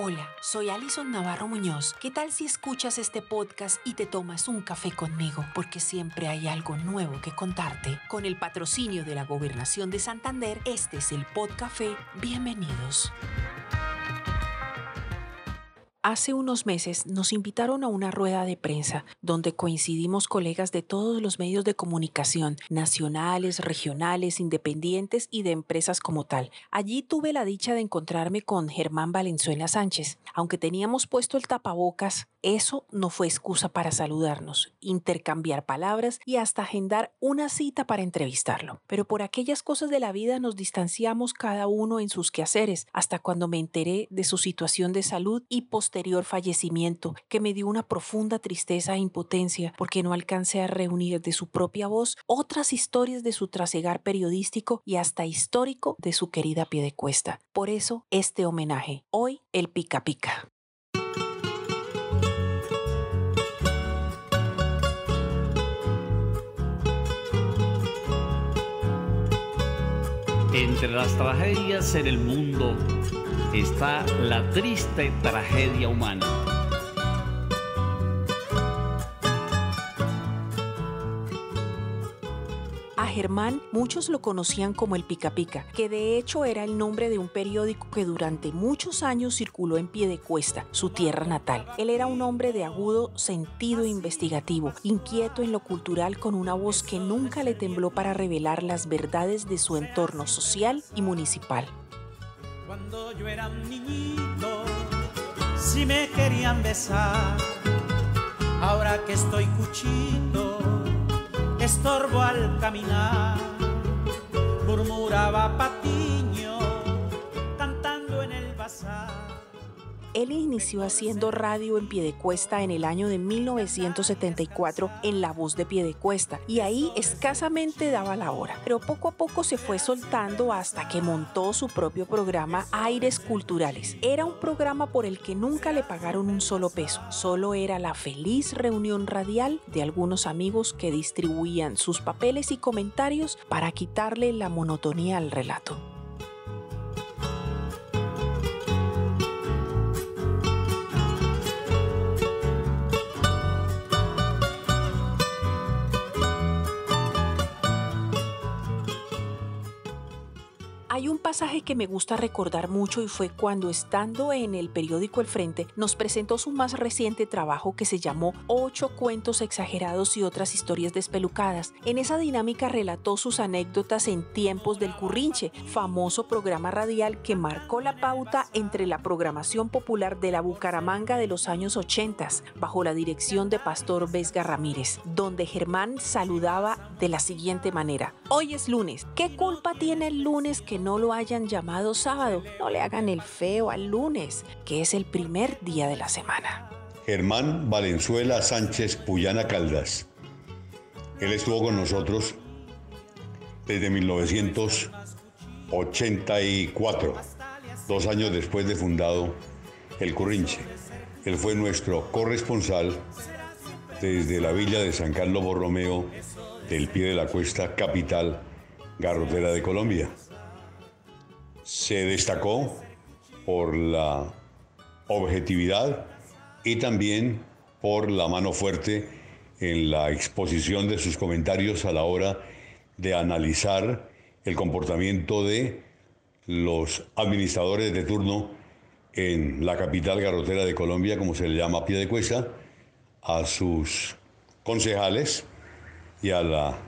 Hola, soy Alison Navarro Muñoz. ¿Qué tal si escuchas este podcast y te tomas un café conmigo? Porque siempre hay algo nuevo que contarte. Con el patrocinio de la Gobernación de Santander, este es el Podcafé. Bienvenidos. Hace unos meses nos invitaron a una rueda de prensa donde coincidimos colegas de todos los medios de comunicación, nacionales, regionales, independientes y de empresas como tal. Allí tuve la dicha de encontrarme con Germán Valenzuela Sánchez. Aunque teníamos puesto el tapabocas, eso no fue excusa para saludarnos, intercambiar palabras y hasta agendar una cita para entrevistarlo. Pero por aquellas cosas de la vida nos distanciamos cada uno en sus quehaceres, hasta cuando me enteré de su situación de salud y fallecimiento, que me dio una profunda tristeza e impotencia porque no alcancé a reunir de su propia voz otras historias de su trasegar periodístico y hasta histórico de su querida Piedecuesta. Por eso, este homenaje. Hoy, el pica pica. Entre las tragedias en el mundo está la triste tragedia humana. Germán muchos lo conocían como el Pica Pica, que de hecho era el nombre de un periódico que durante muchos años circuló en Piedecuesta, su tierra natal. Él era un hombre de agudo sentido investigativo, inquieto en lo cultural con una voz que nunca le tembló para revelar las verdades de su entorno social y municipal. Cuando yo era niñito, si me querían besar, ahora que estoy cuchito estorbo al caminar, murmuraba Patiño Él inició haciendo radio en Piedecuesta en el año de 1974 en La Voz de Piedecuesta y ahí escasamente daba la hora, pero poco a poco se fue soltando hasta que montó su propio programa Aires Culturales. Era un programa por el que nunca le pagaron un solo peso, solo era la feliz reunión radial de algunos amigos que distribuían sus papeles y comentarios para quitarle la monotonía al relato. Hay un pasaje que me gusta recordar mucho y fue cuando estando en el periódico El Frente nos presentó su más reciente trabajo que se llamó Ocho cuentos exagerados y otras historias despelucadas. En esa dinámica relató sus anécdotas en tiempos del Currinche, famoso programa radial que marcó la pauta entre la programación popular de la Bucaramanga de los años 80, bajo la dirección de Pastor Vesga Ramírez, donde Germán saludaba de la siguiente manera. Hoy es lunes. ¿Qué culpa tiene el lunes que no no lo hayan llamado sábado, no le hagan el feo al lunes, que es el primer día de la semana. Germán Valenzuela Sánchez Puyana Caldas. Él estuvo con nosotros desde 1984, dos años después de fundado el Currinche. Él fue nuestro corresponsal desde la villa de San Carlos Borromeo, del pie de la cuesta capital garrotera de Colombia se destacó por la objetividad y también por la mano fuerte en la exposición de sus comentarios a la hora de analizar el comportamiento de los administradores de turno en la capital garrotera de Colombia, como se le llama a pie de cuesta, a sus concejales y a la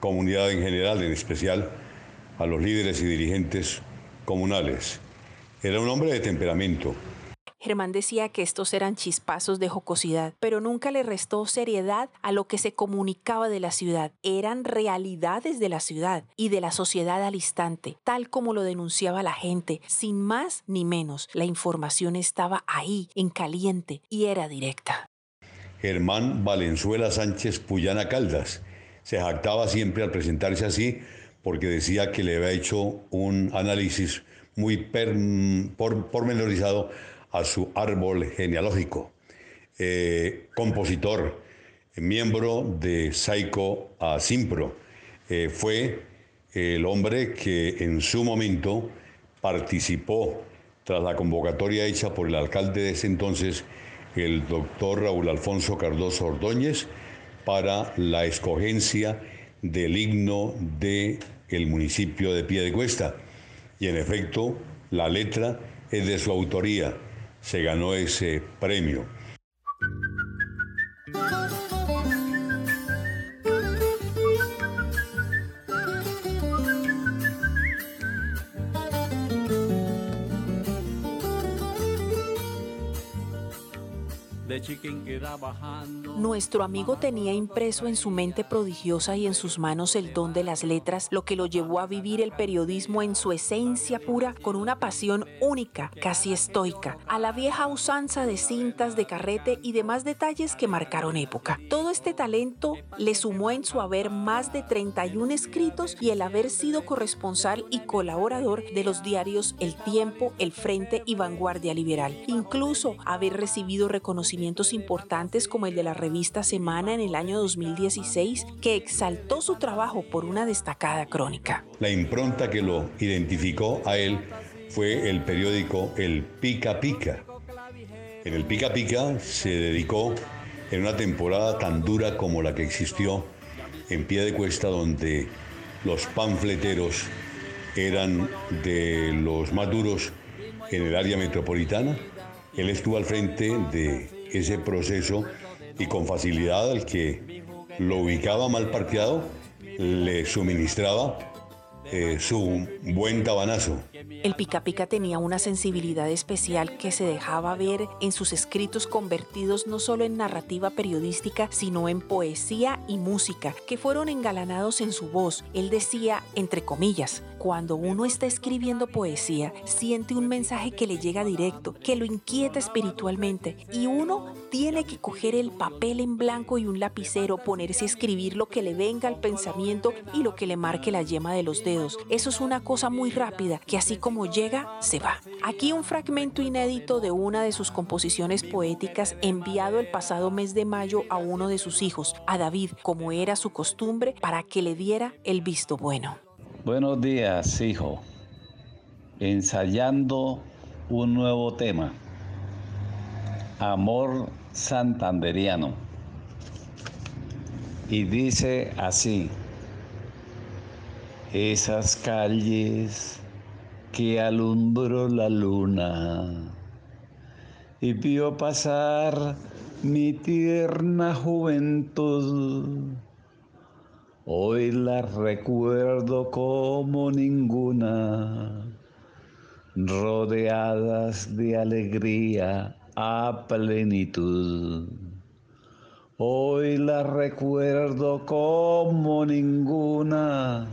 comunidad en general, en especial a los líderes y dirigentes comunales. Era un hombre de temperamento. Germán decía que estos eran chispazos de jocosidad, pero nunca le restó seriedad a lo que se comunicaba de la ciudad. Eran realidades de la ciudad y de la sociedad al instante, tal como lo denunciaba la gente, sin más ni menos. La información estaba ahí, en caliente, y era directa. Germán Valenzuela Sánchez Puyana Caldas se jactaba siempre al presentarse así porque decía que le había hecho un análisis muy pormenorizado a su árbol genealógico. Eh, compositor, miembro de Saico a Simpro, eh, fue el hombre que en su momento participó tras la convocatoria hecha por el alcalde de ese entonces, el doctor Raúl Alfonso Cardoso Ordóñez, para la escogencia del himno del el municipio de Piedecuesta. Y en efecto, la letra es de su autoría. Se ganó ese premio. Nuestro amigo tenía impreso en su mente prodigiosa y en sus manos el don de las letras, lo que lo llevó a vivir el periodismo en su esencia pura, con una pasión única, casi estoica, a la vieja usanza de cintas de carrete y demás detalles que marcaron época. Todo este talento le sumó en su haber más de 31 escritos y el haber sido corresponsal y colaborador de los diarios El Tiempo, El Frente y Vanguardia Liberal. Incluso haber recibido reconocimiento importantes como el de la revista Semana en el año 2016, que exaltó su trabajo por una destacada crónica. La impronta que lo identificó a él fue el periódico El Pica Pica. En el Pica Pica se dedicó en una temporada tan dura como la que existió en pie de cuesta donde los panfleteros eran de los más duros en el área metropolitana. Él estuvo al frente de ese proceso y con facilidad al que lo ubicaba mal parqueado le suministraba eh, su buen tabanazo. El Pica Pica tenía una sensibilidad especial que se dejaba ver en sus escritos convertidos no solo en narrativa periodística, sino en poesía y música, que fueron engalanados en su voz. Él decía, entre comillas, cuando uno está escribiendo poesía, siente un mensaje que le llega directo, que lo inquieta espiritualmente, y uno tiene que coger el papel en blanco y un lapicero, ponerse a escribir lo que le venga al pensamiento y lo que le marque la yema de los dedos. Eso es una cosa muy rápida, que así como llega, se va. Aquí un fragmento inédito de una de sus composiciones poéticas enviado el pasado mes de mayo a uno de sus hijos, a David, como era su costumbre, para que le diera el visto bueno. Buenos días, hijo. Ensayando un nuevo tema. Amor santanderiano. Y dice así, esas calles que alumbró la luna y vio pasar mi tierna juventud. Hoy las recuerdo como ninguna, rodeadas de alegría a plenitud. Hoy las recuerdo como ninguna,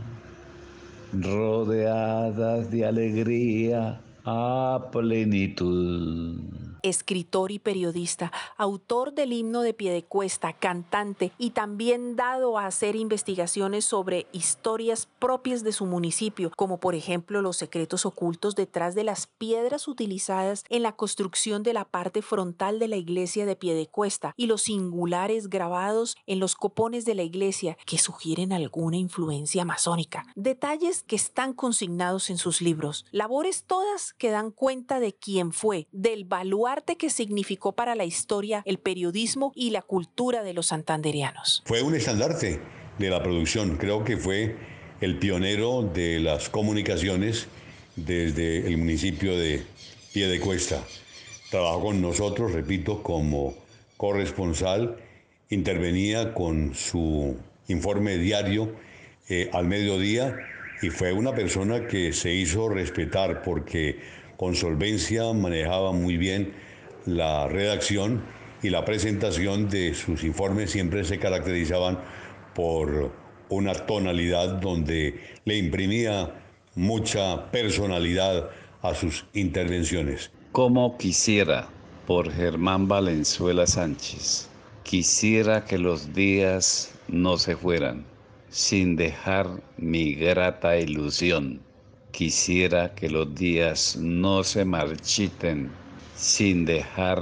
rodeadas de alegría a plenitud escritor y periodista, autor del himno de Piedecuesta, cantante y también dado a hacer investigaciones sobre historias propias de su municipio, como por ejemplo los secretos ocultos detrás de las piedras utilizadas en la construcción de la parte frontal de la iglesia de Piedecuesta y los singulares grabados en los copones de la iglesia que sugieren alguna influencia masónica. Detalles que están consignados en sus libros. Labores todas que dan cuenta de quién fue, del baluarte que significó para la historia, el periodismo y la cultura de los santanderianos. Fue un estandarte de la producción, creo que fue el pionero de las comunicaciones desde el municipio de Piedecuesta. Trabajó con nosotros, repito, como corresponsal, intervenía con su informe diario eh, al mediodía y fue una persona que se hizo respetar porque con solvencia manejaba muy bien la redacción y la presentación de sus informes siempre se caracterizaban por una tonalidad donde le imprimía mucha personalidad a sus intervenciones. Como quisiera, por Germán Valenzuela Sánchez, quisiera que los días no se fueran sin dejar mi grata ilusión. Quisiera que los días no se marchiten sin dejar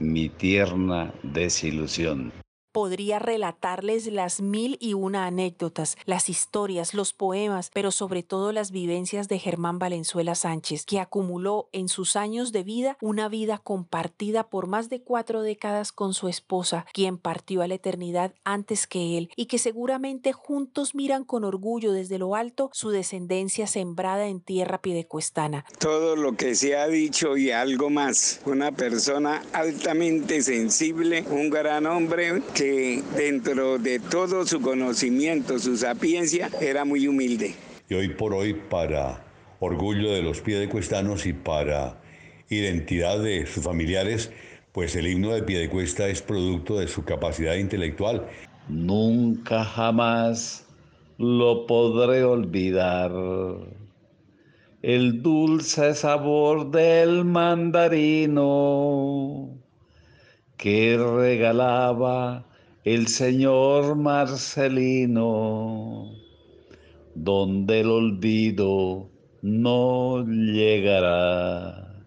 mi tierna desilusión. Podría relatarles las mil y una anécdotas, las historias, los poemas, pero sobre todo las vivencias de Germán Valenzuela Sánchez, que acumuló en sus años de vida una vida compartida por más de cuatro décadas con su esposa, quien partió a la eternidad antes que él, y que seguramente juntos miran con orgullo desde lo alto su descendencia sembrada en tierra piedecuestana. Todo lo que se ha dicho y algo más. Una persona altamente sensible, un gran hombre que dentro de todo su conocimiento, su sapiencia, era muy humilde. Y hoy por hoy, para orgullo de los piedecuestanos y para identidad de sus familiares, pues el himno de Piedecuesta es producto de su capacidad intelectual. Nunca jamás lo podré olvidar. El dulce sabor del mandarino que regalaba el señor Marcelino, donde el olvido no llegará.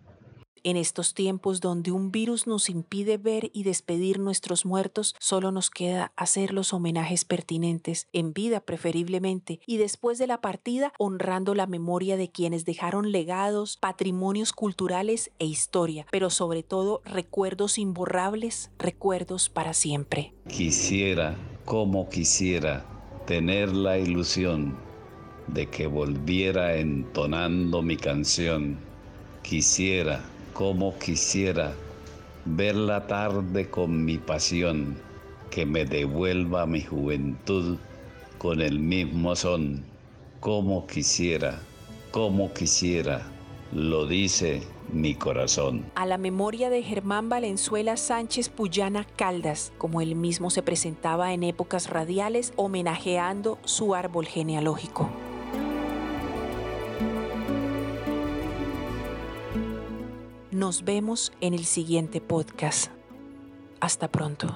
En estos tiempos donde un virus nos impide ver y despedir nuestros muertos, solo nos queda hacer los homenajes pertinentes, en vida preferiblemente, y después de la partida honrando la memoria de quienes dejaron legados, patrimonios culturales e historia, pero sobre todo recuerdos imborrables, recuerdos para siempre. Quisiera, como quisiera, tener la ilusión de que volviera entonando mi canción. Quisiera como quisiera ver la tarde con mi pasión, que me devuelva mi juventud con el mismo son. Como quisiera, como quisiera, lo dice mi corazón. A la memoria de Germán Valenzuela Sánchez Puyana Caldas, como él mismo se presentaba en épocas radiales, homenajeando su árbol genealógico. Nos vemos en el siguiente podcast. Hasta pronto.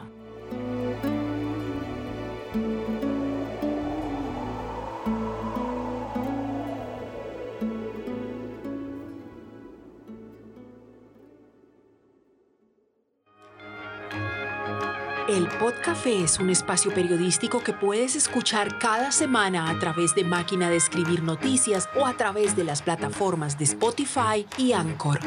El Podcafé es un espacio periodístico que puedes escuchar cada semana a través de Máquina de Escribir Noticias o a través de las plataformas de Spotify y Anchor.